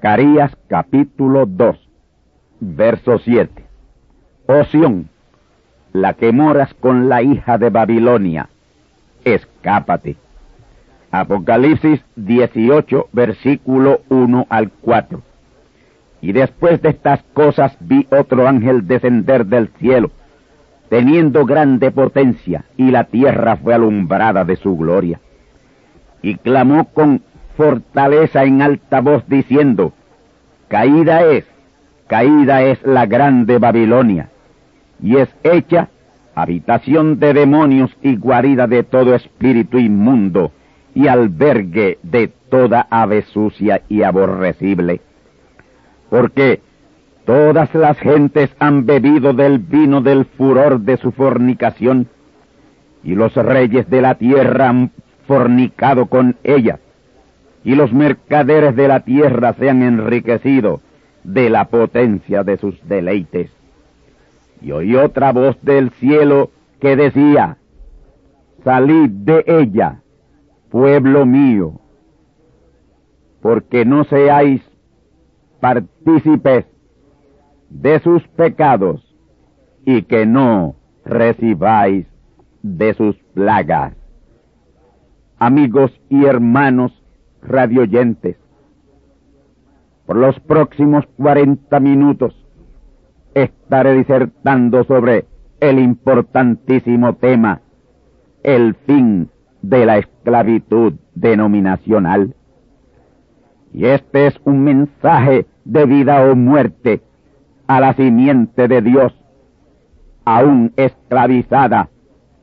Zacarías capítulo 2, verso 7. Oción, la que moras con la hija de Babilonia, escápate. Apocalipsis 18, versículo 1 al 4. Y después de estas cosas vi otro ángel descender del cielo, teniendo grande potencia, y la tierra fue alumbrada de su gloria. Y clamó con fortaleza en alta voz diciendo, Caída es, caída es la grande Babilonia, y es hecha habitación de demonios y guarida de todo espíritu inmundo, y albergue de toda ave sucia y aborrecible. Porque todas las gentes han bebido del vino del furor de su fornicación, y los reyes de la tierra han fornicado con ella y los mercaderes de la tierra se han enriquecido de la potencia de sus deleites. Y oí otra voz del cielo que decía, Salid de ella, pueblo mío, porque no seáis partícipes de sus pecados y que no recibáis de sus plagas. Amigos y hermanos, radioyentes. Por los próximos cuarenta minutos estaré disertando sobre el importantísimo tema, el fin de la esclavitud denominacional. Y este es un mensaje de vida o muerte a la simiente de Dios, aún esclavizada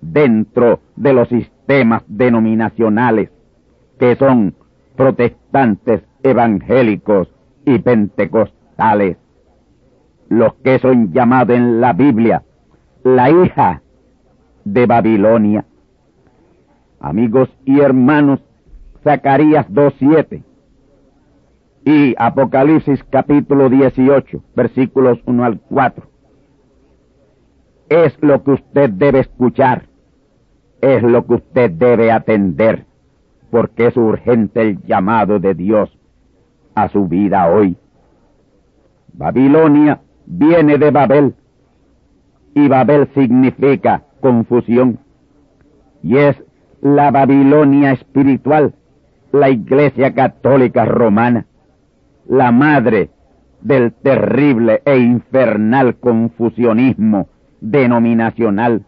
dentro de los sistemas denominacionales, que son protestantes, evangélicos y pentecostales, los que son llamados en la Biblia la hija de Babilonia. Amigos y hermanos, Zacarías 2.7 y Apocalipsis capítulo 18, versículos 1 al 4. Es lo que usted debe escuchar, es lo que usted debe atender porque es urgente el llamado de Dios a su vida hoy. Babilonia viene de Babel y Babel significa confusión y es la Babilonia espiritual, la Iglesia Católica Romana, la madre del terrible e infernal confusionismo denominacional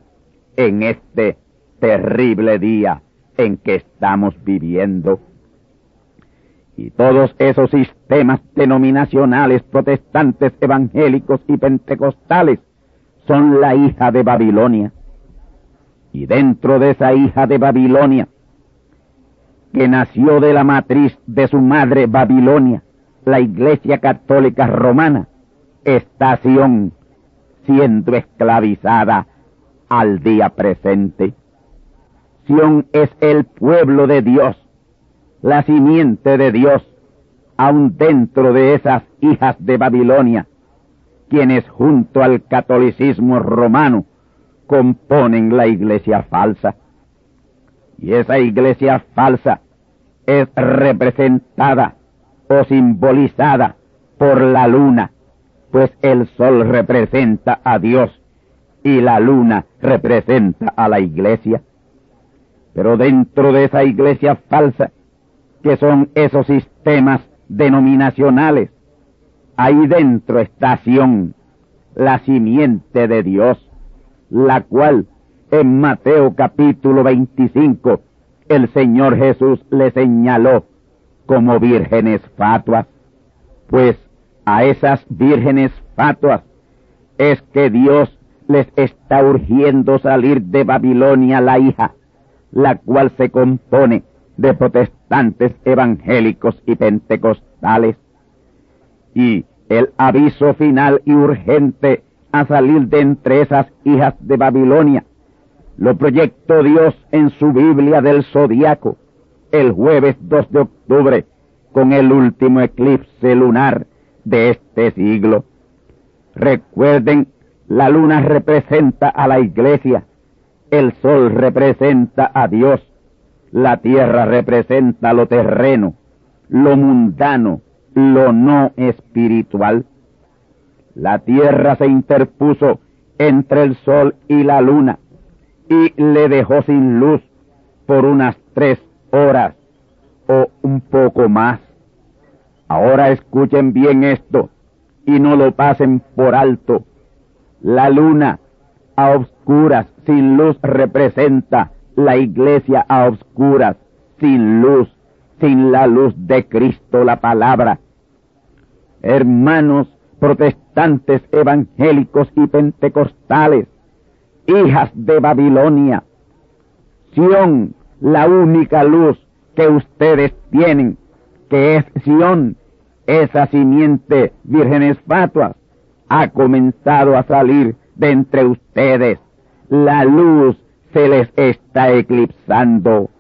en este terrible día en que estamos viviendo. Y todos esos sistemas denominacionales protestantes, evangélicos y pentecostales son la hija de Babilonia. Y dentro de esa hija de Babilonia que nació de la matriz de su madre Babilonia, la Iglesia Católica Romana, está Sion siendo esclavizada al día presente. Es el pueblo de Dios, la simiente de Dios, aun dentro de esas hijas de Babilonia, quienes junto al catolicismo romano componen la iglesia falsa. Y esa iglesia falsa es representada o simbolizada por la luna, pues el sol representa a Dios y la luna representa a la iglesia. Pero dentro de esa iglesia falsa, que son esos sistemas denominacionales, ahí dentro está Sion, la simiente de Dios, la cual en Mateo capítulo 25 el Señor Jesús le señaló como vírgenes fatuas, pues a esas vírgenes fatuas es que Dios les está urgiendo salir de Babilonia la hija, la cual se compone de protestantes evangélicos y pentecostales. Y el aviso final y urgente a salir de entre esas hijas de Babilonia lo proyectó Dios en su Biblia del Zodiaco el jueves 2 de octubre con el último eclipse lunar de este siglo. Recuerden, la luna representa a la iglesia, el sol representa a Dios, la tierra representa lo terreno, lo mundano, lo no espiritual. La tierra se interpuso entre el sol y la luna y le dejó sin luz por unas tres horas o un poco más. Ahora escuchen bien esto y no lo pasen por alto. La luna a obscuras, sin luz, representa la iglesia a obscuras, sin luz, sin la luz de Cristo, la palabra. Hermanos protestantes, evangélicos y pentecostales, hijas de Babilonia, Sión, la única luz que ustedes tienen, que es Sión, esa simiente vírgenes fatuas, ha comenzado a salir de entre ustedes. La luz se les está eclipsando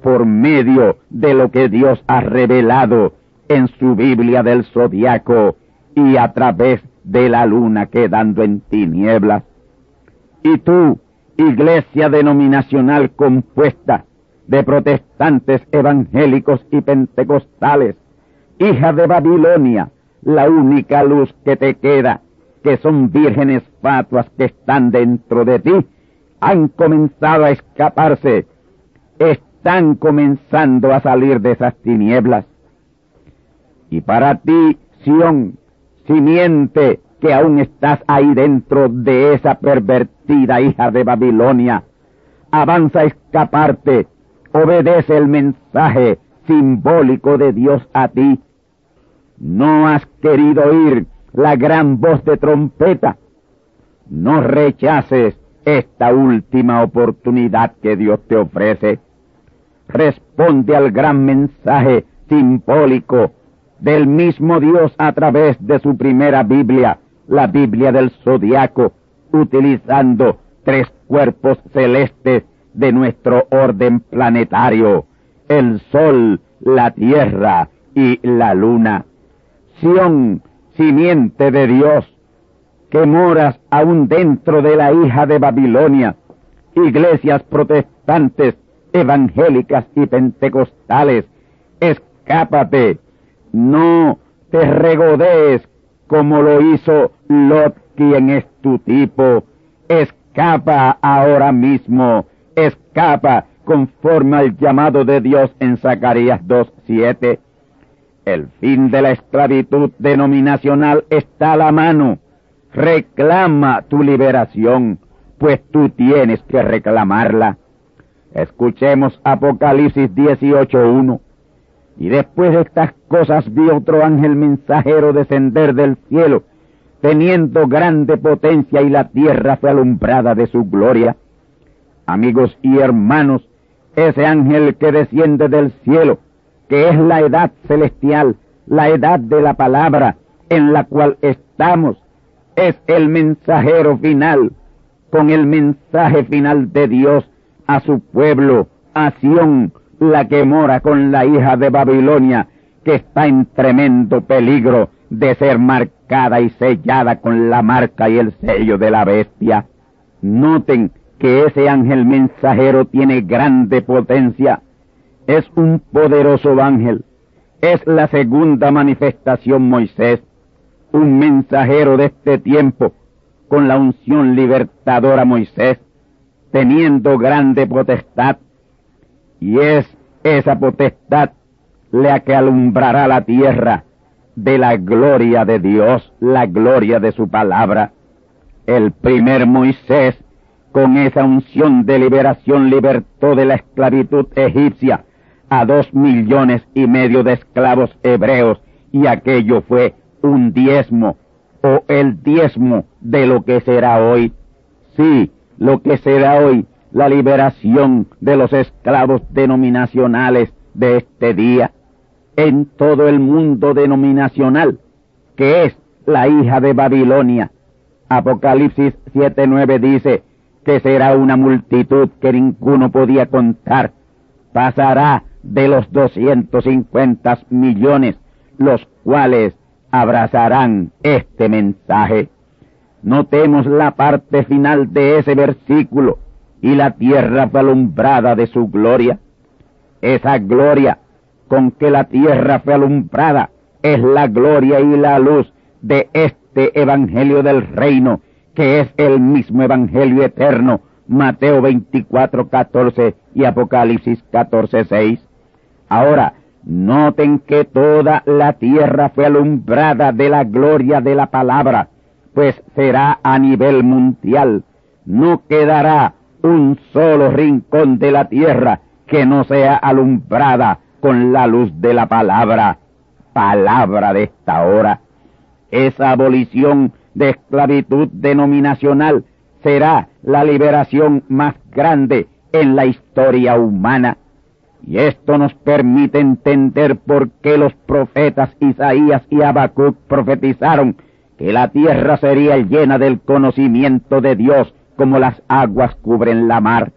por medio de lo que Dios ha revelado en su Biblia del zodiaco y a través de la luna quedando en tinieblas. Y tú, iglesia denominacional compuesta de protestantes evangélicos y pentecostales, hija de Babilonia, la única luz que te queda, que son vírgenes fatuas que están dentro de ti, han comenzado a escaparse, están comenzando a salir de esas tinieblas. Y para ti, Sión, simiente que aún estás ahí dentro de esa pervertida hija de Babilonia, avanza a escaparte, obedece el mensaje simbólico de Dios a ti. No has querido oír la gran voz de trompeta. No rechaces esta última oportunidad que Dios te ofrece. Responde al gran mensaje simbólico del mismo Dios a través de su primera Biblia, la Biblia del Zodiaco, utilizando tres cuerpos celestes de nuestro orden planetario, el Sol, la Tierra y la Luna. Sión, simiente de Dios, que moras aún dentro de la hija de Babilonia, iglesias protestantes, evangélicas y pentecostales, escápate no te regodees como lo hizo Lot, quien es tu tipo. Escapa ahora mismo, escapa conforme al llamado de Dios en Zacarías 2.7. El fin de la esclavitud denominacional está a la mano. Reclama tu liberación, pues tú tienes que reclamarla. Escuchemos Apocalipsis 18.1. Y después de estas cosas vi otro ángel mensajero descender del cielo, teniendo grande potencia y la tierra fue alumbrada de su gloria. Amigos y hermanos, ese ángel que desciende del cielo, que es la edad celestial, la edad de la palabra en la cual estamos, es el mensajero final, con el mensaje final de Dios a su pueblo, a Sión, la que mora con la hija de Babilonia, que está en tremendo peligro de ser marcada y sellada con la marca y el sello de la bestia. Noten que ese ángel mensajero tiene grande potencia. Es un poderoso ángel. Es la segunda manifestación Moisés, un mensajero de este tiempo, con la unción libertadora Moisés, teniendo grande potestad. Y es esa potestad la que alumbrará la tierra de la gloria de Dios, la gloria de su palabra. El primer Moisés, con esa unción de liberación, libertó de la esclavitud egipcia a dos millones y medio de esclavos hebreos, y aquello fue un diezmo, o el diezmo de lo que será hoy. Sí, lo que será hoy la liberación de los esclavos denominacionales de este día en todo el mundo denominacional, que es la hija de Babilonia. Apocalipsis 7.9 dice que será una multitud que ninguno podía contar. Pasará de los 250 millones, los cuales abrazarán este mensaje. Notemos la parte final de ese versículo, y la tierra fue alumbrada de su gloria. Esa gloria con que la tierra fue alumbrada es la gloria y la luz de este Evangelio del Reino, que es el mismo Evangelio eterno, Mateo 24, 14 y Apocalipsis 14, 6. Ahora, noten que toda la tierra fue alumbrada de la gloria de la palabra, pues será a nivel mundial. No quedará un solo rincón de la tierra que no sea alumbrada con la luz de la palabra, palabra de esta hora. Esa abolición de esclavitud denominacional será la liberación más grande en la historia humana. Y esto nos permite entender por qué los profetas Isaías y Habacuc profetizaron que la tierra sería llena del conocimiento de Dios como las aguas cubren la mar.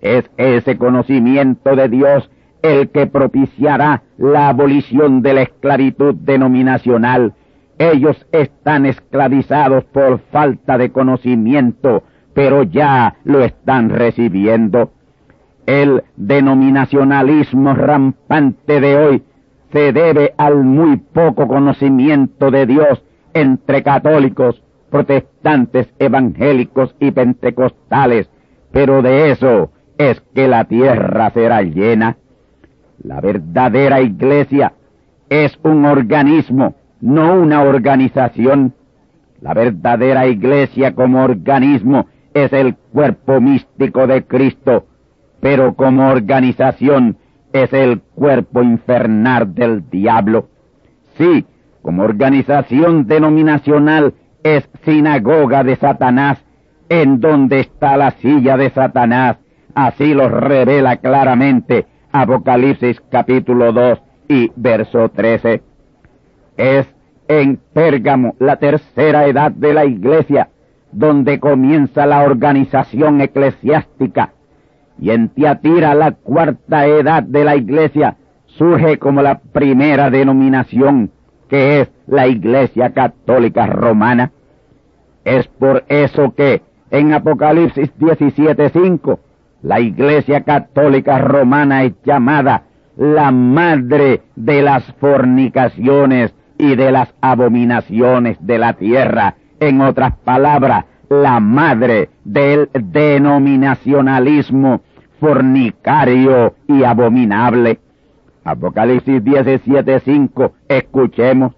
Es ese conocimiento de Dios el que propiciará la abolición de la esclavitud denominacional. Ellos están esclavizados por falta de conocimiento, pero ya lo están recibiendo. El denominacionalismo rampante de hoy se debe al muy poco conocimiento de Dios entre católicos, protestantes, evangélicos y pentecostales, pero de eso es que la tierra será llena. La verdadera iglesia es un organismo, no una organización. La verdadera iglesia como organismo es el cuerpo místico de Cristo, pero como organización es el cuerpo infernal del diablo. Sí, como organización denominacional es sinagoga de Satanás, en donde está la silla de Satanás. Así lo revela claramente Apocalipsis capítulo 2 y verso 13. Es en Pérgamo, la tercera edad de la iglesia, donde comienza la organización eclesiástica, y en Tiatira, la cuarta edad de la iglesia, surge como la primera denominación, que es la iglesia católica romana. Es por eso que en Apocalipsis 17.5 la Iglesia Católica Romana es llamada la madre de las fornicaciones y de las abominaciones de la tierra. En otras palabras, la madre del denominacionalismo fornicario y abominable. Apocalipsis 17:5, escuchemos.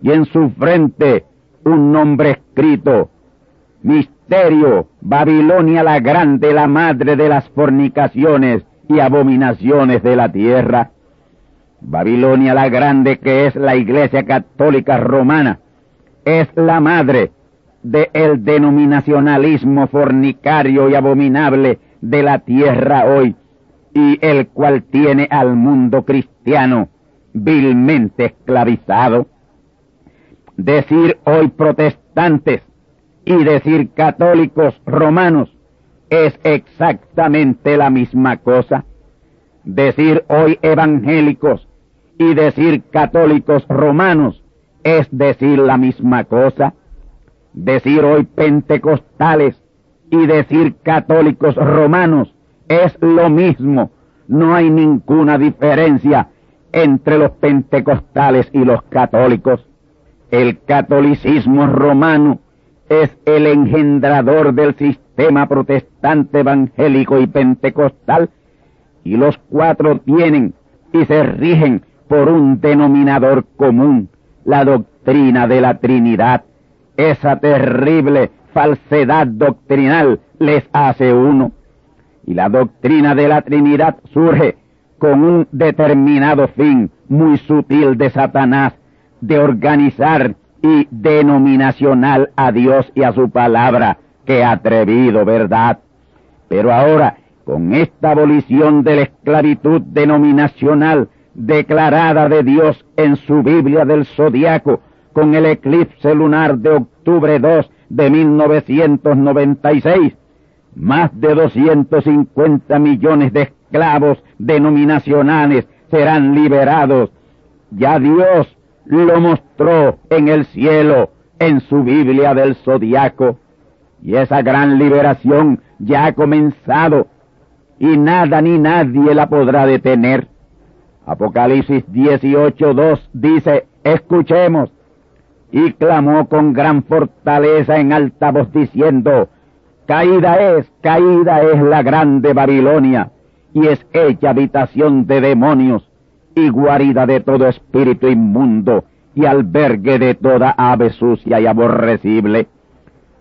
Y en su frente un nombre escrito, misterio, Babilonia la grande, la madre de las fornicaciones y abominaciones de la tierra. Babilonia la grande, que es la iglesia católica romana, es la madre del denominacionalismo fornicario y abominable de la tierra hoy, y el cual tiene al mundo cristiano vilmente esclavizado. Decir hoy protestantes y decir católicos romanos es exactamente la misma cosa. Decir hoy evangélicos y decir católicos romanos es decir la misma cosa. Decir hoy pentecostales y decir católicos romanos es lo mismo. No hay ninguna diferencia entre los pentecostales y los católicos. El catolicismo romano es el engendrador del sistema protestante evangélico y pentecostal y los cuatro tienen y se rigen por un denominador común, la doctrina de la Trinidad. Esa terrible falsedad doctrinal les hace uno. Y la doctrina de la Trinidad surge con un determinado fin muy sutil de Satanás de organizar y denominacional a Dios y a su palabra. que atrevido, ¿verdad? Pero ahora, con esta abolición de la esclavitud denominacional declarada de Dios en su Biblia del Zodiaco, con el eclipse lunar de octubre 2 de 1996, más de 250 millones de esclavos denominacionales serán liberados. Ya Dios lo mostró en el cielo, en su Biblia del Zodiaco. Y esa gran liberación ya ha comenzado y nada ni nadie la podrá detener. Apocalipsis 18.2 dice, escuchemos, y clamó con gran fortaleza en alta voz diciendo, Caída es, caída es la grande Babilonia, y es hecha habitación de demonios, y guarida de todo espíritu inmundo, y albergue de toda ave sucia y aborrecible.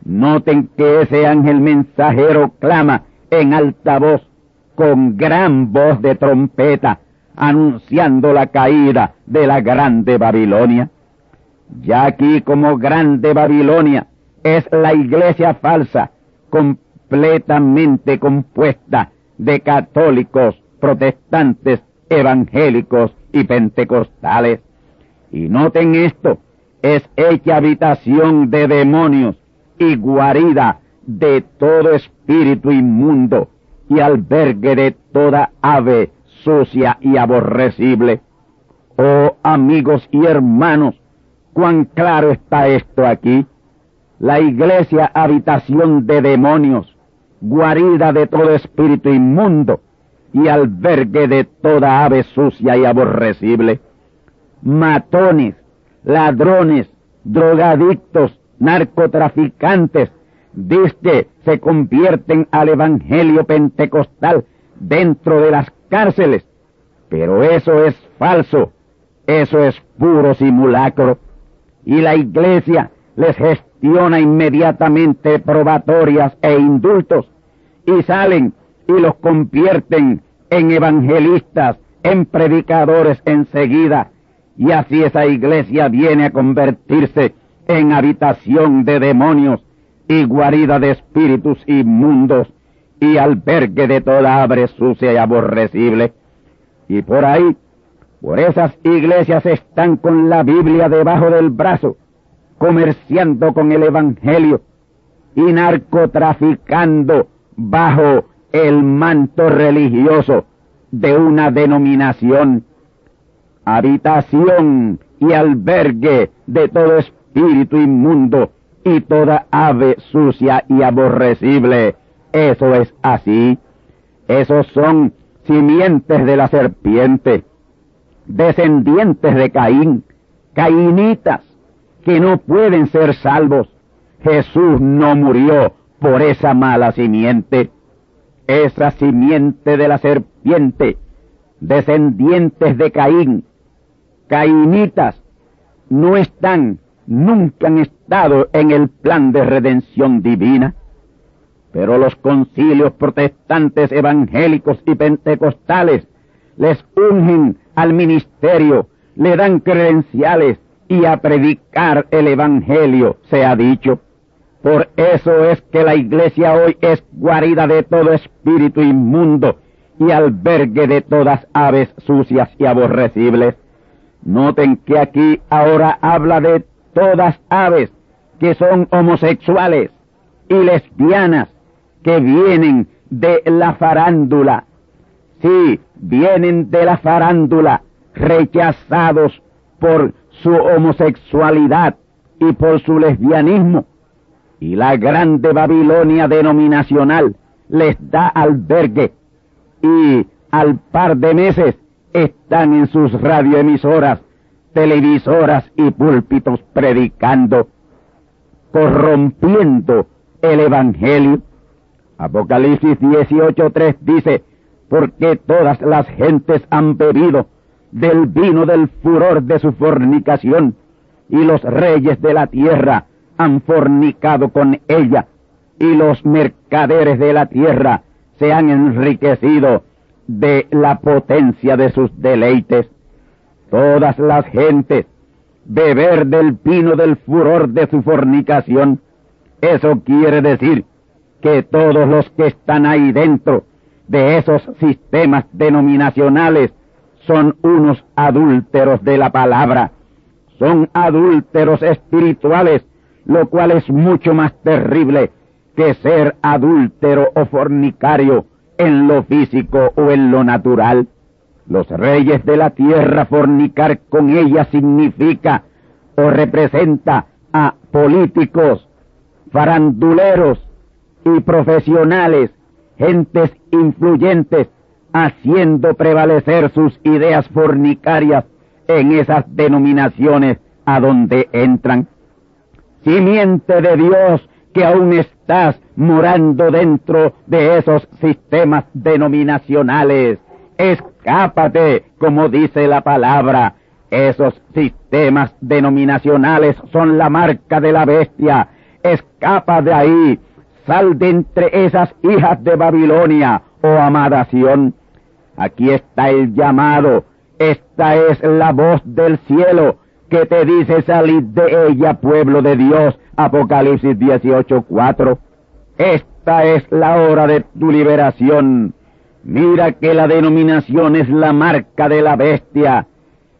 Noten que ese ángel mensajero clama en alta voz, con gran voz de trompeta, anunciando la caída de la grande Babilonia. Ya aquí como grande Babilonia es la iglesia falsa, completamente compuesta de católicos, protestantes, evangélicos y pentecostales. Y noten esto, es hecha habitación de demonios y guarida de todo espíritu inmundo y albergue de toda ave sucia y aborrecible. Oh amigos y hermanos, cuán claro está esto aquí. La iglesia habitación de demonios, guarida de todo espíritu inmundo y albergue de toda ave sucia y aborrecible. Matones, ladrones, drogadictos, narcotraficantes, que se convierten al evangelio pentecostal dentro de las cárceles. Pero eso es falso, eso es puro simulacro. Y la iglesia les gestiona inmediatamente probatorias e indultos y salen y los convierten en evangelistas, en predicadores enseguida. Y así esa iglesia viene a convertirse en habitación de demonios y guarida de espíritus inmundos y albergue de toda abre sucia y aborrecible. Y por ahí, por esas iglesias están con la Biblia debajo del brazo, comerciando con el Evangelio y narcotraficando bajo el manto religioso de una denominación, habitación y albergue de todo espíritu inmundo y toda ave sucia y aborrecible eso es así. Esos son simientes de la serpiente, descendientes de Caín, cainitas, que no pueden ser salvos. Jesús no murió por esa mala simiente. Esa simiente de la serpiente, descendientes de Caín, cainitas, no están, nunca han estado en el plan de redención divina. Pero los concilios protestantes evangélicos y pentecostales les ungen al ministerio, le dan credenciales y a predicar el Evangelio, se ha dicho. Por eso es que la iglesia hoy es guarida de todo espíritu inmundo y albergue de todas aves sucias y aborrecibles. Noten que aquí ahora habla de todas aves que son homosexuales y lesbianas que vienen de la farándula. Sí, vienen de la farándula, rechazados por su homosexualidad y por su lesbianismo. Y la grande Babilonia denominacional les da albergue y al par de meses están en sus radioemisoras, televisoras y púlpitos predicando, corrompiendo el Evangelio. Apocalipsis 18.3 dice, porque todas las gentes han bebido del vino del furor de su fornicación, y los reyes de la tierra han fornicado con ella, y los mercaderes de la tierra se han enriquecido de la potencia de sus deleites. Todas las gentes beber del vino del furor de su fornicación. Eso quiere decir que todos los que están ahí dentro de esos sistemas denominacionales son unos adúlteros de la palabra, son adúlteros espirituales, lo cual es mucho más terrible que ser adúltero o fornicario en lo físico o en lo natural. Los reyes de la tierra fornicar con ella significa o representa a políticos, faranduleros y profesionales, gentes influyentes, haciendo prevalecer sus ideas fornicarias en esas denominaciones a donde entran. Simiente de Dios que aún estás morando dentro de esos sistemas denominacionales. Escápate, como dice la palabra. Esos sistemas denominacionales son la marca de la bestia. Escapa de ahí. Sal de entre esas hijas de Babilonia, oh amada Sión. Aquí está el llamado. Esta es la voz del cielo que te dice salir de ella, pueblo de Dios. Apocalipsis 18:4. Esta es la hora de tu liberación. Mira que la denominación es la marca de la bestia.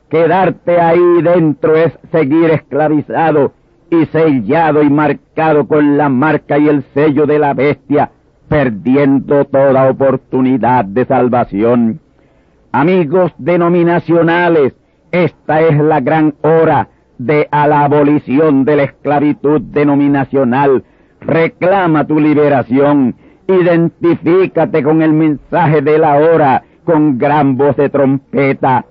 Quedarte ahí dentro es seguir esclavizado y sellado y marcado con la marca y el sello de la bestia, perdiendo toda oportunidad de salvación. Amigos denominacionales, esta es la gran hora de la abolición de la esclavitud denominacional. Reclama tu liberación. Identifícate con el mensaje de la hora con gran voz de trompeta.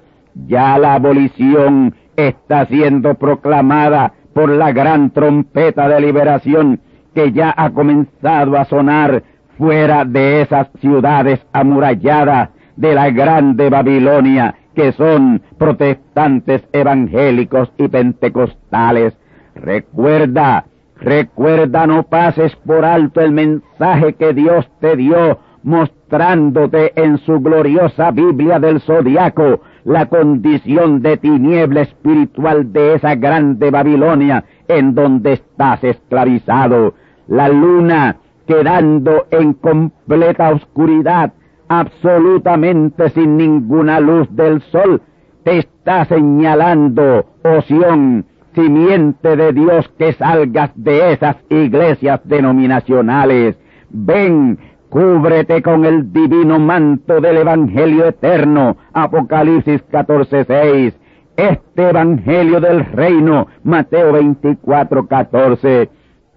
Ya la abolición está siendo proclamada por la gran trompeta de liberación que ya ha comenzado a sonar fuera de esas ciudades amuralladas de la grande Babilonia que son protestantes evangélicos y pentecostales. Recuerda, recuerda, no pases por alto el mensaje que Dios te dio mostrándote en su gloriosa Biblia del Zodiaco la condición de tiniebla espiritual de esa grande Babilonia en donde estás esclavizado. La luna quedando en completa oscuridad absolutamente sin ninguna luz del sol, te está señalando, Oción, simiente de Dios, que salgas de esas iglesias denominacionales. Ven, cúbrete con el divino manto del Evangelio eterno, Apocalipsis 14:6. Este Evangelio del Reino, Mateo 24:14.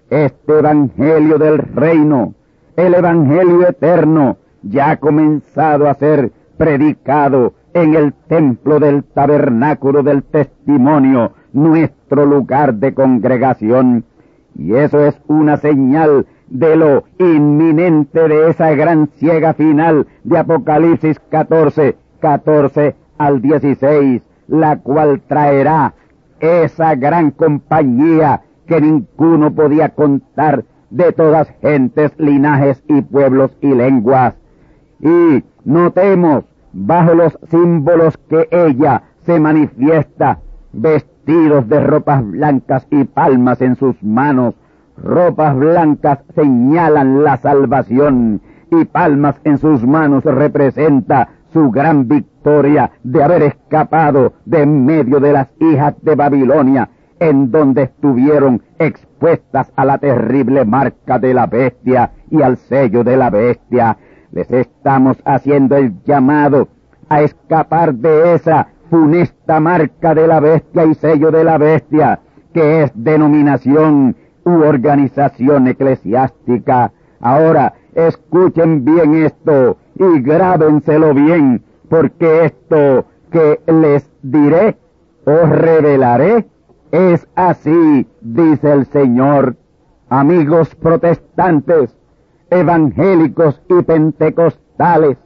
Este Evangelio del Reino, el Evangelio eterno, ya ha comenzado a ser predicado en el templo del tabernáculo del testimonio, nuestro lugar de congregación. Y eso es una señal de lo inminente de esa gran ciega final de Apocalipsis 14, 14 al 16, la cual traerá esa gran compañía que ninguno podía contar de todas gentes, linajes y pueblos y lenguas y notemos bajo los símbolos que ella se manifiesta, vestidos de ropas blancas y palmas en sus manos. Ropas blancas señalan la salvación y palmas en sus manos representa su gran victoria de haber escapado de en medio de las hijas de Babilonia, en donde estuvieron expuestas a la terrible marca de la bestia y al sello de la bestia. Les estamos haciendo el llamado a escapar de esa funesta marca de la bestia y sello de la bestia, que es denominación u organización eclesiástica. Ahora, escuchen bien esto y grábenselo bien, porque esto que les diré o revelaré es así, dice el Señor. Amigos protestantes, evangélicos y pentecostales,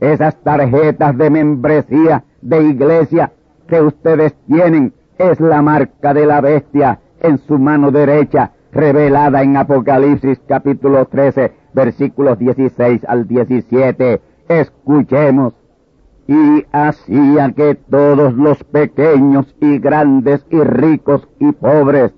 esas tarjetas de membresía de iglesia que ustedes tienen es la marca de la bestia en su mano derecha, revelada en Apocalipsis capítulo 13, versículos 16 al 17. Escuchemos. Y hacía que todos los pequeños y grandes y ricos y pobres,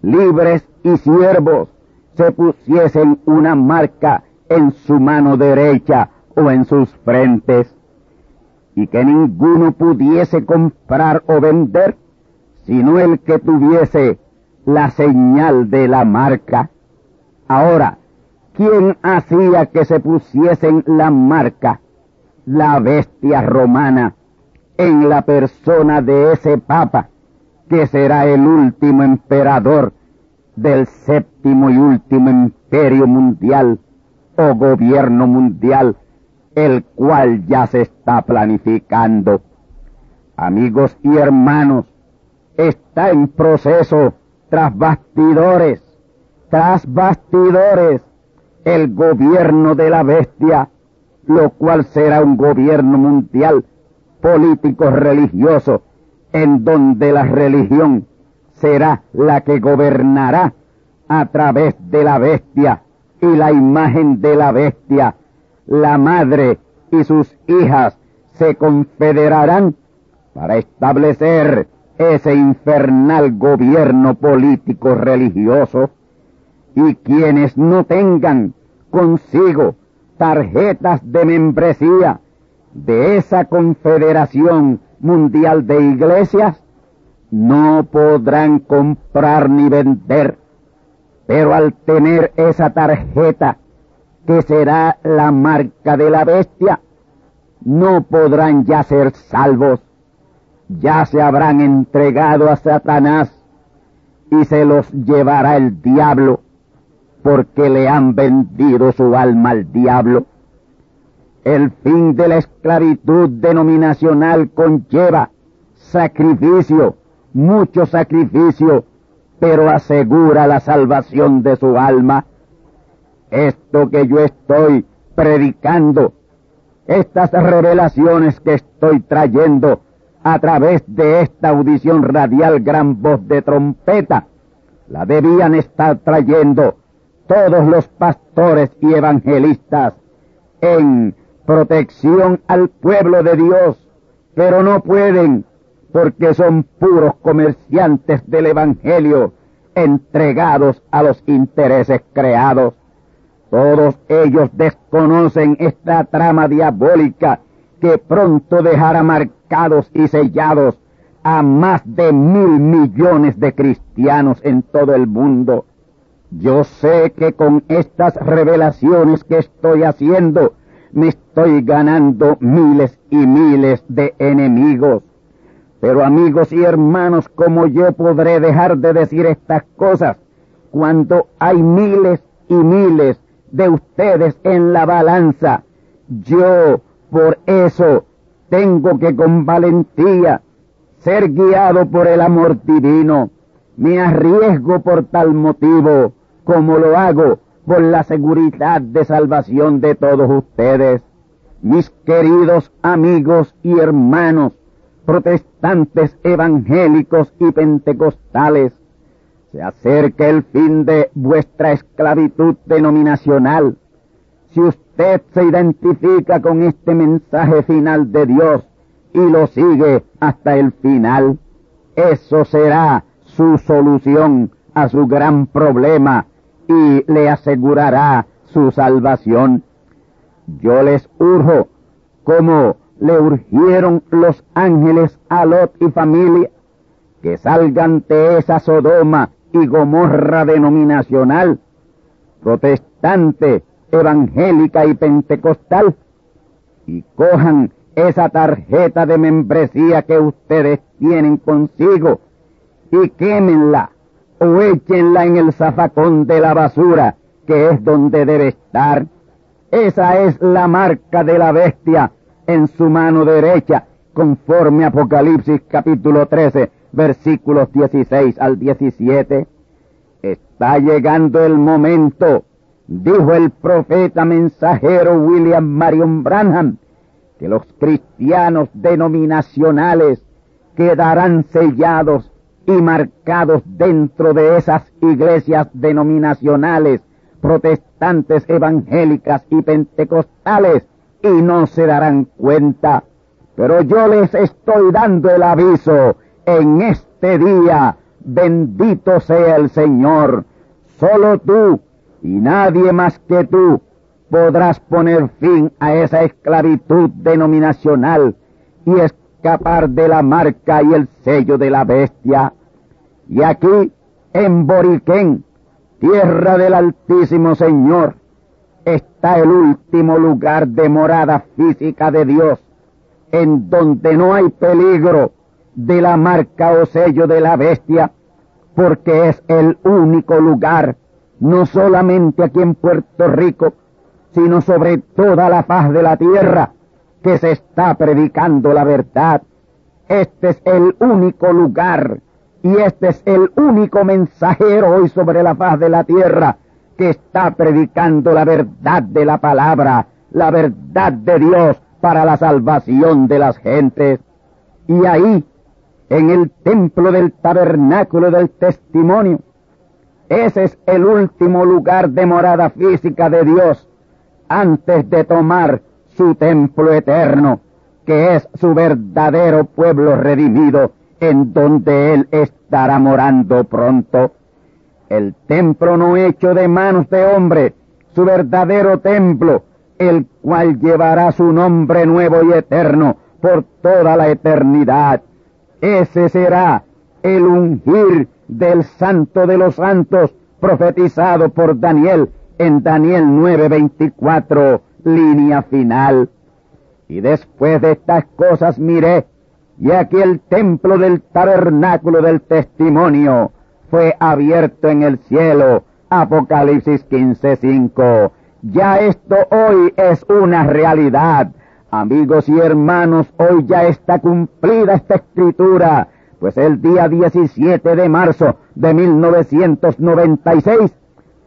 libres y siervos, se pusiesen una marca en su mano derecha o en sus frentes, y que ninguno pudiese comprar o vender, sino el que tuviese la señal de la marca. Ahora, ¿quién hacía que se pusiesen la marca? La bestia romana, en la persona de ese papa, que será el último emperador del séptimo y último imperio mundial o gobierno mundial, el cual ya se está planificando. Amigos y hermanos, está en proceso tras bastidores, tras bastidores, el gobierno de la bestia, lo cual será un gobierno mundial político religioso, en donde la religión será la que gobernará a través de la bestia y la imagen de la bestia. La madre y sus hijas se confederarán para establecer ese infernal gobierno político religioso y quienes no tengan consigo tarjetas de membresía de esa confederación mundial de iglesias no podrán comprar ni vender, pero al tener esa tarjeta que será la marca de la bestia, no podrán ya ser salvos ya se habrán entregado a Satanás y se los llevará el diablo porque le han vendido su alma al diablo. El fin de la esclavitud denominacional conlleva sacrificio, mucho sacrificio, pero asegura la salvación de su alma. Esto que yo estoy predicando, estas revelaciones que estoy trayendo, a través de esta audición radial gran voz de trompeta, la debían estar trayendo todos los pastores y evangelistas en protección al pueblo de Dios, pero no pueden porque son puros comerciantes del Evangelio entregados a los intereses creados. Todos ellos desconocen esta trama diabólica que pronto dejará marcados y sellados a más de mil millones de cristianos en todo el mundo. Yo sé que con estas revelaciones que estoy haciendo, me estoy ganando miles y miles de enemigos. Pero amigos y hermanos, ¿cómo yo podré dejar de decir estas cosas cuando hay miles y miles de ustedes en la balanza? Yo por eso tengo que con valentía ser guiado por el amor divino. Me arriesgo por tal motivo, como lo hago por la seguridad de salvación de todos ustedes. Mis queridos amigos y hermanos, protestantes evangélicos y pentecostales, se acerca el fin de vuestra esclavitud denominacional. Si usted se identifica con este mensaje final de Dios y lo sigue hasta el final, eso será su solución a su gran problema y le asegurará su salvación. Yo les urjo como le urgieron los ángeles a Lot y familia, que salgan de esa Sodoma y Gomorra denominacional, protestante, evangélica y pentecostal, y cojan esa tarjeta de membresía que ustedes tienen consigo y quémenla o échenla en el zafacón de la basura, que es donde debe estar. Esa es la marca de la bestia en su mano derecha, conforme Apocalipsis capítulo 13, versículos 16 al 17. Está llegando el momento, dijo el profeta mensajero William Marion Branham, que los cristianos denominacionales quedarán sellados y marcados dentro de esas iglesias denominacionales, protestantes, evangélicas y pentecostales, y no se darán cuenta. Pero yo les estoy dando el aviso en este día, bendito sea el Señor. Solo tú y nadie más que tú podrás poner fin a esa esclavitud denominacional y escapar de la marca y el sello de la bestia. Y aquí, en Boriquén, tierra del Altísimo Señor, está el último lugar de morada física de Dios, en donde no hay peligro de la marca o sello de la bestia, porque es el único lugar, no solamente aquí en Puerto Rico, sino sobre toda la faz de la tierra, que se está predicando la verdad. Este es el único lugar y este es el único mensajero hoy sobre la faz de la tierra que está predicando la verdad de la palabra, la verdad de Dios para la salvación de las gentes. Y ahí, en el templo del tabernáculo del testimonio, ese es el último lugar de morada física de Dios antes de tomar su templo eterno, que es su verdadero pueblo redimido, en donde Él estará morando pronto. El templo no hecho de manos de hombre, su verdadero templo, el cual llevará su nombre nuevo y eterno por toda la eternidad. Ese será el ungir del santo de los santos profetizado por Daniel en Daniel 9:24, línea final. Y después de estas cosas miré, y aquí el templo del tabernáculo del testimonio fue abierto en el cielo. Apocalipsis 15:5. Ya esto hoy es una realidad. Amigos y hermanos, hoy ya está cumplida esta escritura, pues el día 17 de marzo de 1996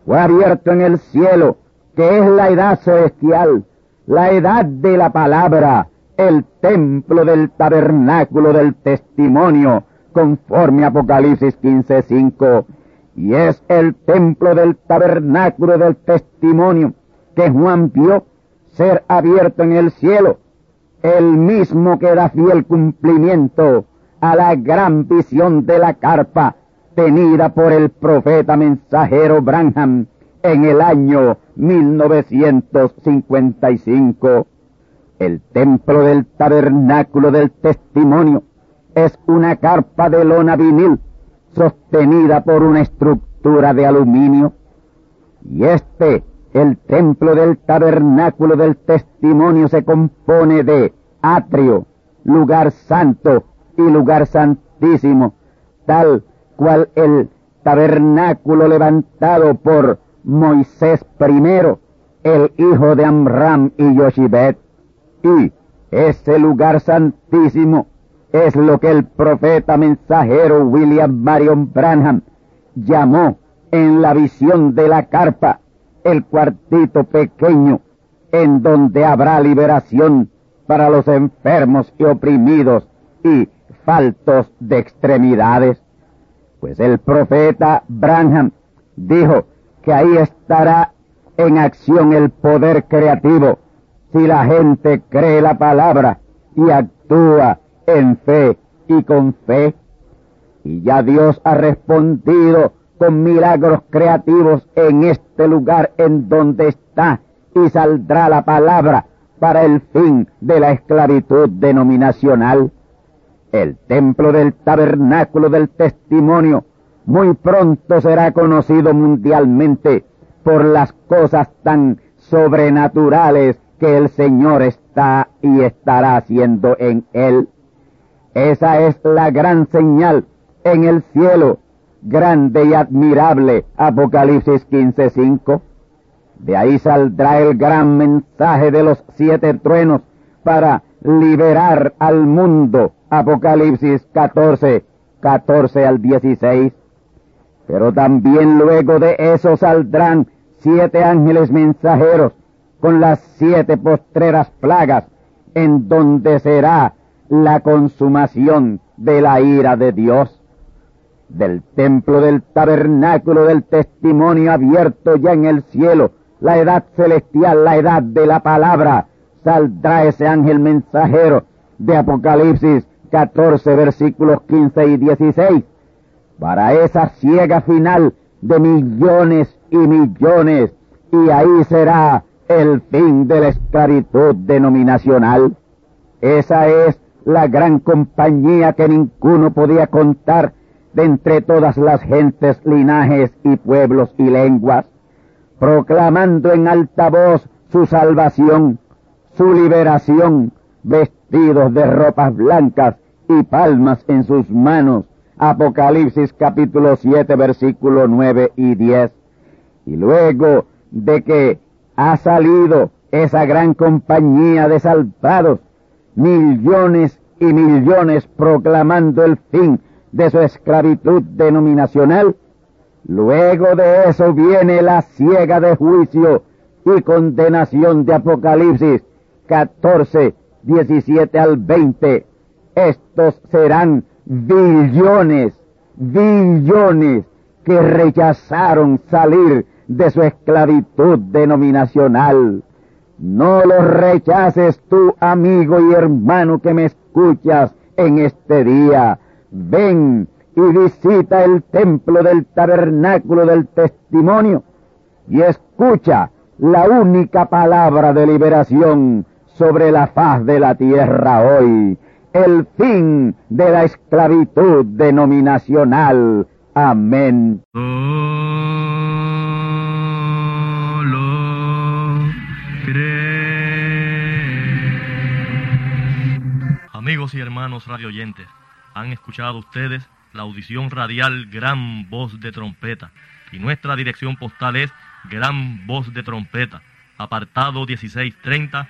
fue abierto en el cielo, que es la edad celestial, la edad de la palabra, el templo del tabernáculo del testimonio, conforme Apocalipsis 15:5, y es el templo del tabernáculo del testimonio que Juan vio ser abierto en el cielo, el mismo que da fiel cumplimiento a la gran visión de la carpa tenida por el profeta mensajero Branham en el año 1955. El templo del tabernáculo del testimonio es una carpa de lona vinil sostenida por una estructura de aluminio. Y este, el templo del tabernáculo del testimonio, se compone de atrio, lugar santo y lugar santísimo, tal cual el tabernáculo levantado por Moisés primero, el hijo de Amram y Yoshibet. Y ese lugar santísimo es lo que el profeta mensajero William Marion Branham llamó en la visión de la carpa el cuartito pequeño en donde habrá liberación para los enfermos y oprimidos y faltos de extremidades. Pues el profeta Branham dijo que ahí estará en acción el poder creativo si la gente cree la palabra y actúa en fe y con fe. Y ya Dios ha respondido con milagros creativos en este lugar en donde está y saldrá la palabra para el fin de la esclavitud denominacional. El templo del tabernáculo del testimonio muy pronto será conocido mundialmente por las cosas tan sobrenaturales que el Señor está y estará haciendo en él. Esa es la gran señal en el cielo, grande y admirable, Apocalipsis 15.5. De ahí saldrá el gran mensaje de los siete truenos para liberar al mundo, Apocalipsis 14, 14 al 16. Pero también luego de eso saldrán siete ángeles mensajeros con las siete postreras plagas, en donde será la consumación de la ira de Dios. Del templo del tabernáculo del testimonio abierto ya en el cielo, la edad celestial, la edad de la palabra, saldrá ese ángel mensajero de Apocalipsis 14 versículos 15 y 16 para esa ciega final de millones y millones y ahí será el fin de la esclavitud denominacional. Esa es la gran compañía que ninguno podía contar de entre todas las gentes, linajes y pueblos y lenguas, proclamando en alta voz su salvación, su liberación, vestidos de ropas blancas y palmas en sus manos. Apocalipsis capítulo 7 versículo 9 y 10. Y luego de que ha salido esa gran compañía de salvados, millones y millones proclamando el fin de su esclavitud denominacional, luego de eso viene la ciega de juicio y condenación de Apocalipsis 14, 17 al 20. Estos serán billones, billones que rechazaron salir de su esclavitud denominacional. No los rechaces tú, amigo y hermano que me escuchas en este día. Ven y visita el templo del tabernáculo del testimonio y escucha la única palabra de liberación sobre la faz de la tierra hoy, el fin de la esclavitud denominacional. Amén. Amigos y hermanos radioyentes, han escuchado ustedes la audición radial Gran Voz de Trompeta y nuestra dirección postal es Gran Voz de Trompeta, apartado 1630,